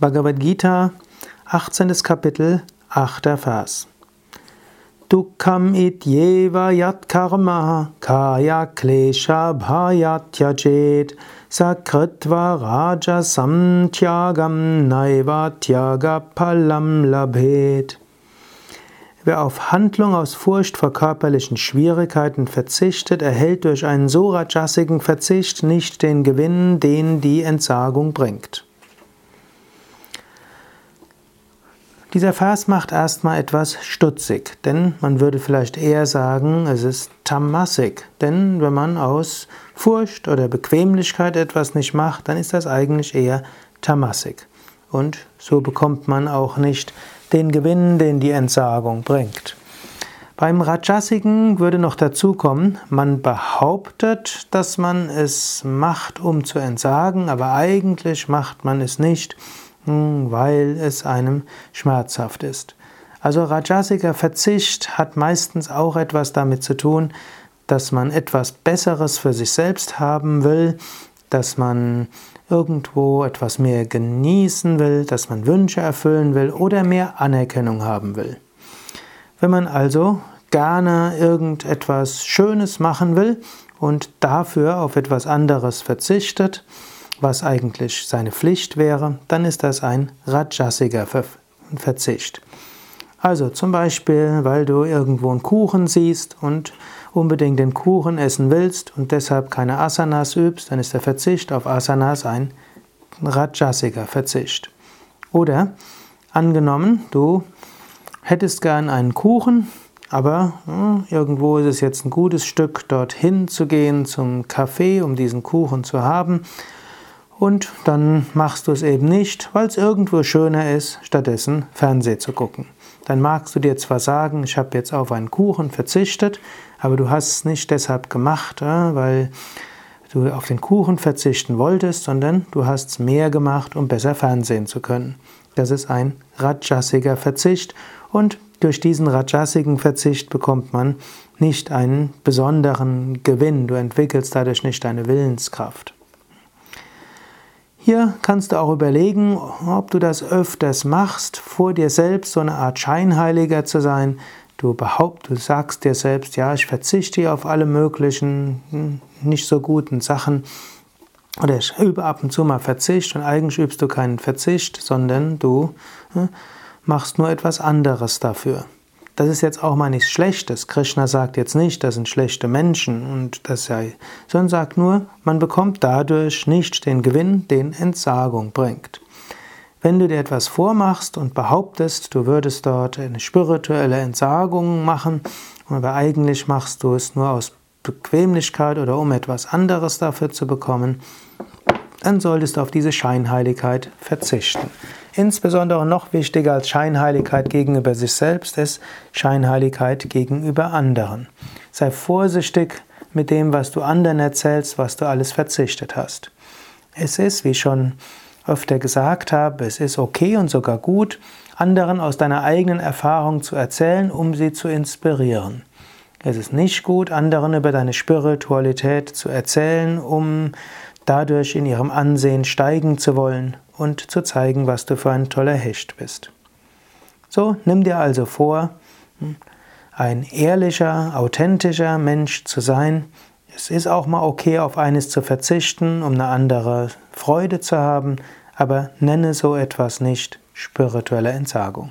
Bhagavad Gita, 18. Kapitel, 8. Vers. Dukkham ityeva yat karma kaya klesha bhayat yajet sakritva rajasam tyagam naiva tyaga palam labhet. Wer auf Handlung aus Furcht vor körperlichen Schwierigkeiten verzichtet, erhält durch einen so rajasigen Verzicht nicht den Gewinn, den die Entsagung bringt. Dieser Vers macht erstmal etwas stutzig, denn man würde vielleicht eher sagen, es ist tamassig. Denn wenn man aus Furcht oder Bequemlichkeit etwas nicht macht, dann ist das eigentlich eher tamassig. Und so bekommt man auch nicht den Gewinn, den die Entsagung bringt. Beim Rajasigen würde noch dazu kommen, man behauptet, dass man es macht, um zu entsagen, aber eigentlich macht man es nicht, weil es einem schmerzhaft ist. Also Rajasiker Verzicht hat meistens auch etwas damit zu tun, dass man etwas Besseres für sich selbst haben will, dass man irgendwo etwas mehr genießen will, dass man Wünsche erfüllen will oder mehr Anerkennung haben will. Wenn man also gerne irgendetwas Schönes machen will und dafür auf etwas anderes verzichtet, was eigentlich seine Pflicht wäre, dann ist das ein Rajasiger Verzicht. Also zum Beispiel, weil du irgendwo einen Kuchen siehst und unbedingt den Kuchen essen willst und deshalb keine Asanas übst, dann ist der Verzicht auf Asanas ein Rajasiger Verzicht. Oder angenommen, du hättest gern einen Kuchen, aber hm, irgendwo ist es jetzt ein gutes Stück dorthin zu gehen zum Café, um diesen Kuchen zu haben und dann machst du es eben nicht, weil es irgendwo schöner ist, stattdessen Fernseh zu gucken. Dann magst du dir zwar sagen, ich habe jetzt auf einen Kuchen verzichtet, aber du hast es nicht deshalb gemacht, weil du auf den Kuchen verzichten wolltest, sondern du hast es mehr gemacht, um besser Fernsehen zu können. Das ist ein rajasiger Verzicht und durch diesen rajasigen Verzicht bekommt man nicht einen besonderen Gewinn. Du entwickelst dadurch nicht deine Willenskraft. Hier kannst du auch überlegen, ob du das öfters machst, vor dir selbst so eine Art Scheinheiliger zu sein. Du behauptest, du sagst dir selbst, ja, ich verzichte auf alle möglichen hm, nicht so guten Sachen. Oder ich übe ab und zu mal Verzicht und eigentlich übst du keinen Verzicht, sondern du hm, machst nur etwas anderes dafür. Das ist jetzt auch mal nichts Schlechtes. Krishna sagt jetzt nicht, das sind schlechte Menschen und das sei, sondern sagt nur, man bekommt dadurch nicht den Gewinn, den Entsagung bringt. Wenn du dir etwas vormachst und behauptest, du würdest dort eine spirituelle Entsagung machen, aber eigentlich machst du es nur aus Bequemlichkeit oder um etwas anderes dafür zu bekommen, dann solltest du auf diese Scheinheiligkeit verzichten. Insbesondere noch wichtiger als Scheinheiligkeit gegenüber sich selbst ist Scheinheiligkeit gegenüber anderen. Sei vorsichtig mit dem, was du anderen erzählst, was du alles verzichtet hast. Es ist, wie ich schon öfter gesagt habe, es ist okay und sogar gut, anderen aus deiner eigenen Erfahrung zu erzählen, um sie zu inspirieren. Es ist nicht gut, anderen über deine Spiritualität zu erzählen, um dadurch in ihrem Ansehen steigen zu wollen und zu zeigen, was du für ein toller Hecht bist. So, nimm dir also vor, ein ehrlicher, authentischer Mensch zu sein. Es ist auch mal okay, auf eines zu verzichten, um eine andere Freude zu haben, aber nenne so etwas nicht spirituelle Entsagung.